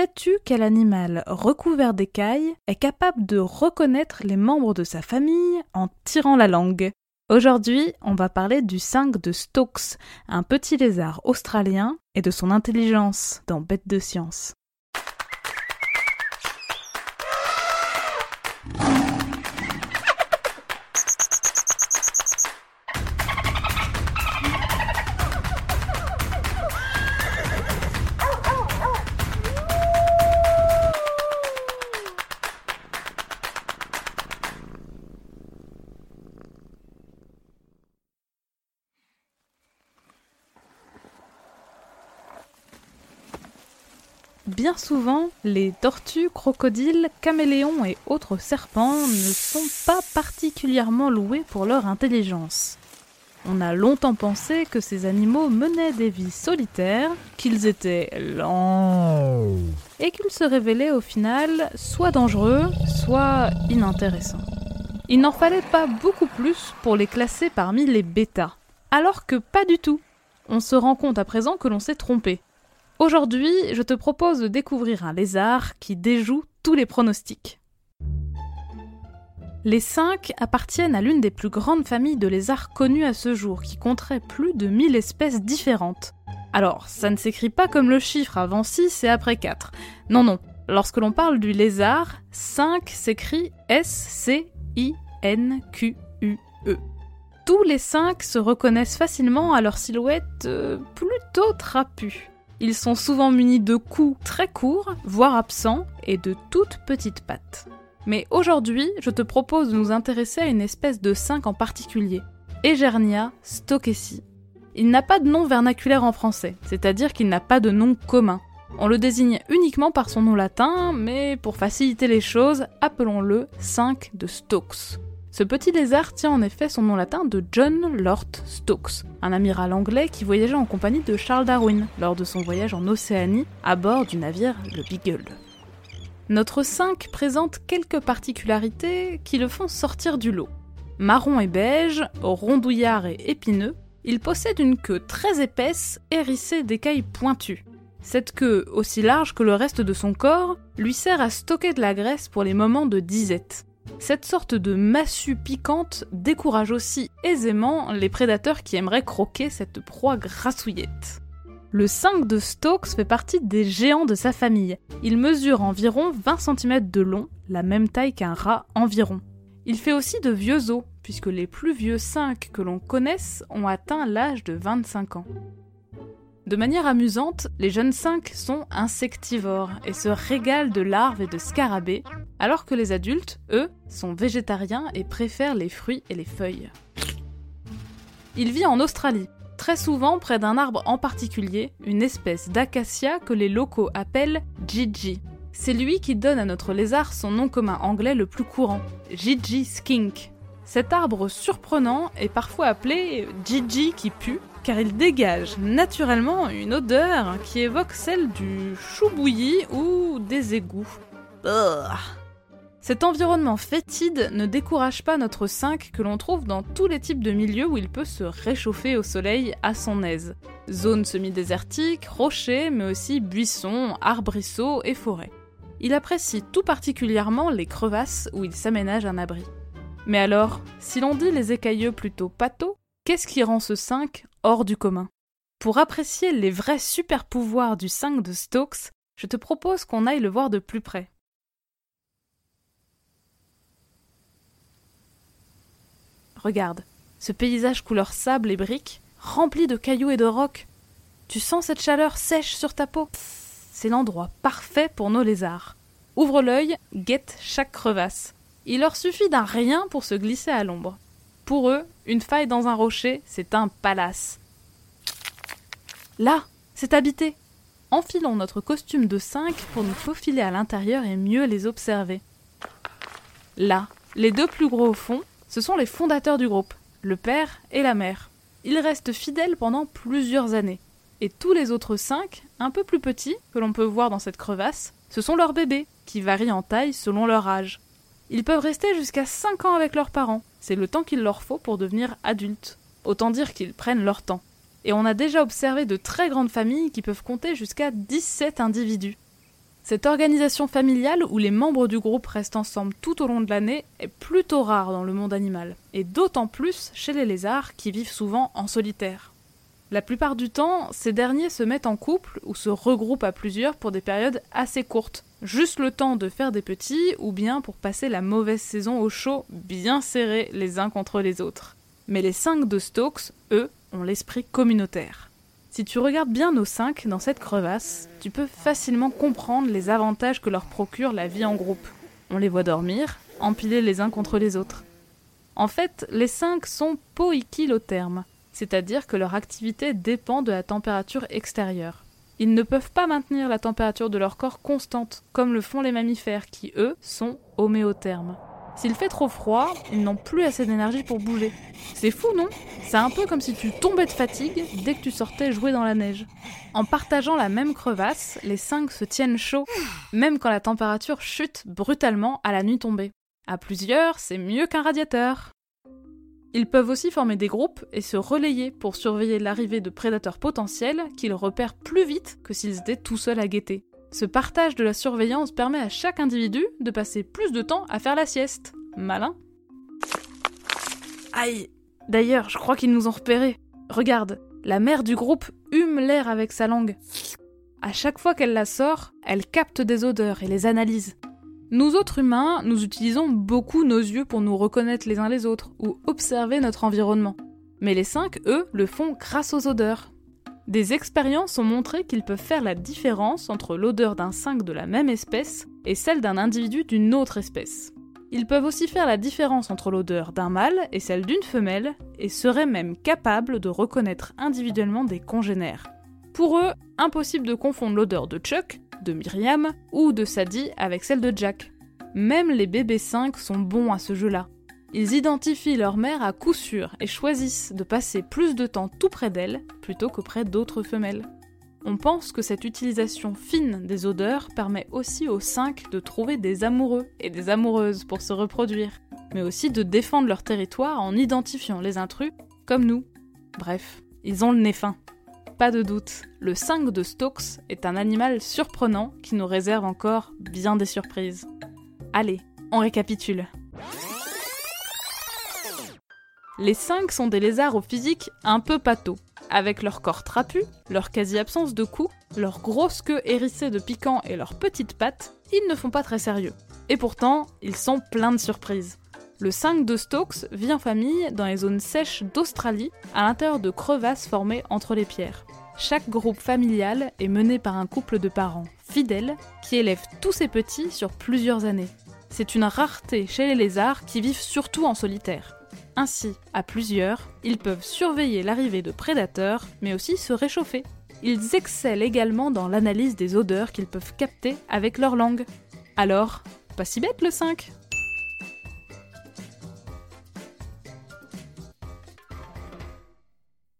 Sais-tu quel animal recouvert d'écailles est capable de reconnaître les membres de sa famille en tirant la langue? Aujourd'hui, on va parler du 5 de Stokes, un petit lézard australien, et de son intelligence dans Bête de science. Bien souvent, les tortues, crocodiles, caméléons et autres serpents ne sont pas particulièrement loués pour leur intelligence. On a longtemps pensé que ces animaux menaient des vies solitaires, qu'ils étaient lents et qu'ils se révélaient au final soit dangereux, soit inintéressants. Il n'en fallait pas beaucoup plus pour les classer parmi les bêtas, alors que pas du tout. On se rend compte à présent que l'on s'est trompé. Aujourd'hui, je te propose de découvrir un lézard qui déjoue tous les pronostics. Les cinq appartiennent à l'une des plus grandes familles de lézards connues à ce jour, qui compterait plus de 1000 espèces différentes. Alors, ça ne s'écrit pas comme le chiffre avant 6 et après 4. Non, non. Lorsque l'on parle du lézard, 5 s'écrit S-C-I-N-Q-U-E. Tous les 5 se reconnaissent facilement à leur silhouette euh, plutôt trapue. Ils sont souvent munis de coups très courts, voire absents, et de toutes petites pattes. Mais aujourd'hui, je te propose de nous intéresser à une espèce de 5 en particulier, Egernia stokesi. Il n'a pas de nom vernaculaire en français, c'est-à-dire qu'il n'a pas de nom commun. On le désigne uniquement par son nom latin, mais pour faciliter les choses, appelons-le 5 de Stokes. Ce petit lézard tient en effet son nom latin de John Lord Stokes, un amiral anglais qui voyageait en compagnie de Charles Darwin lors de son voyage en Océanie à bord du navire le Beagle. Notre 5 présente quelques particularités qui le font sortir du lot. Marron et beige, rondouillard et épineux, il possède une queue très épaisse hérissée d'écailles pointues. Cette queue, aussi large que le reste de son corps, lui sert à stocker de la graisse pour les moments de disette. Cette sorte de massue piquante décourage aussi aisément les prédateurs qui aimeraient croquer cette proie grassouillette. Le 5 de Stokes fait partie des géants de sa famille. Il mesure environ 20 cm de long, la même taille qu'un rat environ. Il fait aussi de vieux os, puisque les plus vieux 5 que l'on connaisse ont atteint l'âge de 25 ans. De manière amusante, les jeunes 5 sont insectivores et se régalent de larves et de scarabées, alors que les adultes, eux, sont végétariens et préfèrent les fruits et les feuilles. Il vit en Australie, très souvent près d'un arbre en particulier, une espèce d'acacia que les locaux appellent Gigi. C'est lui qui donne à notre lézard son nom commun anglais le plus courant, Gigi skink. Cet arbre surprenant est parfois appelé Gigi qui pue, car il dégage naturellement une odeur qui évoque celle du chou bouilli ou des égouts. Cet environnement fétide ne décourage pas notre 5 que l'on trouve dans tous les types de milieux où il peut se réchauffer au soleil à son aise. Zones semi-désertiques, rochers, mais aussi buissons, arbrisseaux et forêts. Il apprécie tout particulièrement les crevasses où il s'aménage un abri. Mais alors, si l'on dit les écailleux plutôt pâteaux, qu'est-ce qui rend ce 5 hors du commun? Pour apprécier les vrais super pouvoirs du 5 de Stokes, je te propose qu'on aille le voir de plus près. Regarde, ce paysage couleur sable et briques, rempli de cailloux et de rocs. Tu sens cette chaleur sèche sur ta peau? C'est l'endroit parfait pour nos lézards. Ouvre l'œil, guette chaque crevasse. Il leur suffit d'un rien pour se glisser à l'ombre. Pour eux, une faille dans un rocher, c'est un palace. Là, c'est habité. Enfilons notre costume de 5 pour nous faufiler à l'intérieur et mieux les observer. Là, les deux plus gros au fond, ce sont les fondateurs du groupe, le père et la mère. Ils restent fidèles pendant plusieurs années. Et tous les autres cinq, un peu plus petits, que l'on peut voir dans cette crevasse, ce sont leurs bébés, qui varient en taille selon leur âge. Ils peuvent rester jusqu'à 5 ans avec leurs parents, c'est le temps qu'il leur faut pour devenir adultes. Autant dire qu'ils prennent leur temps. Et on a déjà observé de très grandes familles qui peuvent compter jusqu'à 17 individus. Cette organisation familiale où les membres du groupe restent ensemble tout au long de l'année est plutôt rare dans le monde animal, et d'autant plus chez les lézards qui vivent souvent en solitaire. La plupart du temps, ces derniers se mettent en couple ou se regroupent à plusieurs pour des périodes assez courtes, juste le temps de faire des petits ou bien pour passer la mauvaise saison au chaud bien serrés les uns contre les autres. Mais les cinq de Stokes, eux, ont l'esprit communautaire. Si tu regardes bien nos cinq dans cette crevasse, tu peux facilement comprendre les avantages que leur procure la vie en groupe. On les voit dormir, empilés les uns contre les autres. En fait, les cinq sont poikilothermes, c'est-à-dire que leur activité dépend de la température extérieure. Ils ne peuvent pas maintenir la température de leur corps constante, comme le font les mammifères qui, eux, sont homéothermes. S'il fait trop froid, ils n'ont plus assez d'énergie pour bouger. C'est fou, non? C'est un peu comme si tu tombais de fatigue dès que tu sortais jouer dans la neige. En partageant la même crevasse, les cinq se tiennent chaud, même quand la température chute brutalement à la nuit tombée. À plusieurs, c'est mieux qu'un radiateur. Ils peuvent aussi former des groupes et se relayer pour surveiller l'arrivée de prédateurs potentiels qu'ils repèrent plus vite que s'ils étaient tout seuls à guetter. Ce partage de la surveillance permet à chaque individu de passer plus de temps à faire la sieste. Malin. Aïe D'ailleurs, je crois qu'ils nous ont repérés. Regarde, la mère du groupe hume l'air avec sa langue. À chaque fois qu'elle la sort, elle capte des odeurs et les analyse. Nous autres humains, nous utilisons beaucoup nos yeux pour nous reconnaître les uns les autres ou observer notre environnement. Mais les cinq, eux, le font grâce aux odeurs. Des expériences ont montré qu'ils peuvent faire la différence entre l'odeur d'un 5 de la même espèce et celle d'un individu d'une autre espèce. Ils peuvent aussi faire la différence entre l'odeur d'un mâle et celle d'une femelle, et seraient même capables de reconnaître individuellement des congénères. Pour eux, impossible de confondre l'odeur de Chuck, de Myriam ou de Sadie avec celle de Jack. Même les bébés 5 sont bons à ce jeu-là. Ils identifient leur mère à coup sûr et choisissent de passer plus de temps tout près d'elle plutôt qu'auprès d'autres femelles. On pense que cette utilisation fine des odeurs permet aussi aux cinq de trouver des amoureux et des amoureuses pour se reproduire, mais aussi de défendre leur territoire en identifiant les intrus comme nous. Bref, ils ont le nez fin. Pas de doute, le 5 de Stokes est un animal surprenant qui nous réserve encore bien des surprises. Allez, on récapitule. Les cinq sont des lézards au physique un peu pâteau. Avec leur corps trapu, leur quasi-absence de cou, leur grosse queue hérissée de piquants et leurs petites pattes, ils ne font pas très sérieux. Et pourtant, ils sont pleins de surprises. Le 5 de Stokes vit en famille dans les zones sèches d'Australie, à l'intérieur de crevasses formées entre les pierres. Chaque groupe familial est mené par un couple de parents fidèles qui élèvent tous ces petits sur plusieurs années. C'est une rareté chez les lézards qui vivent surtout en solitaire. Ainsi, à plusieurs, ils peuvent surveiller l'arrivée de prédateurs, mais aussi se réchauffer. Ils excellent également dans l'analyse des odeurs qu'ils peuvent capter avec leur langue. Alors, pas si bête le 5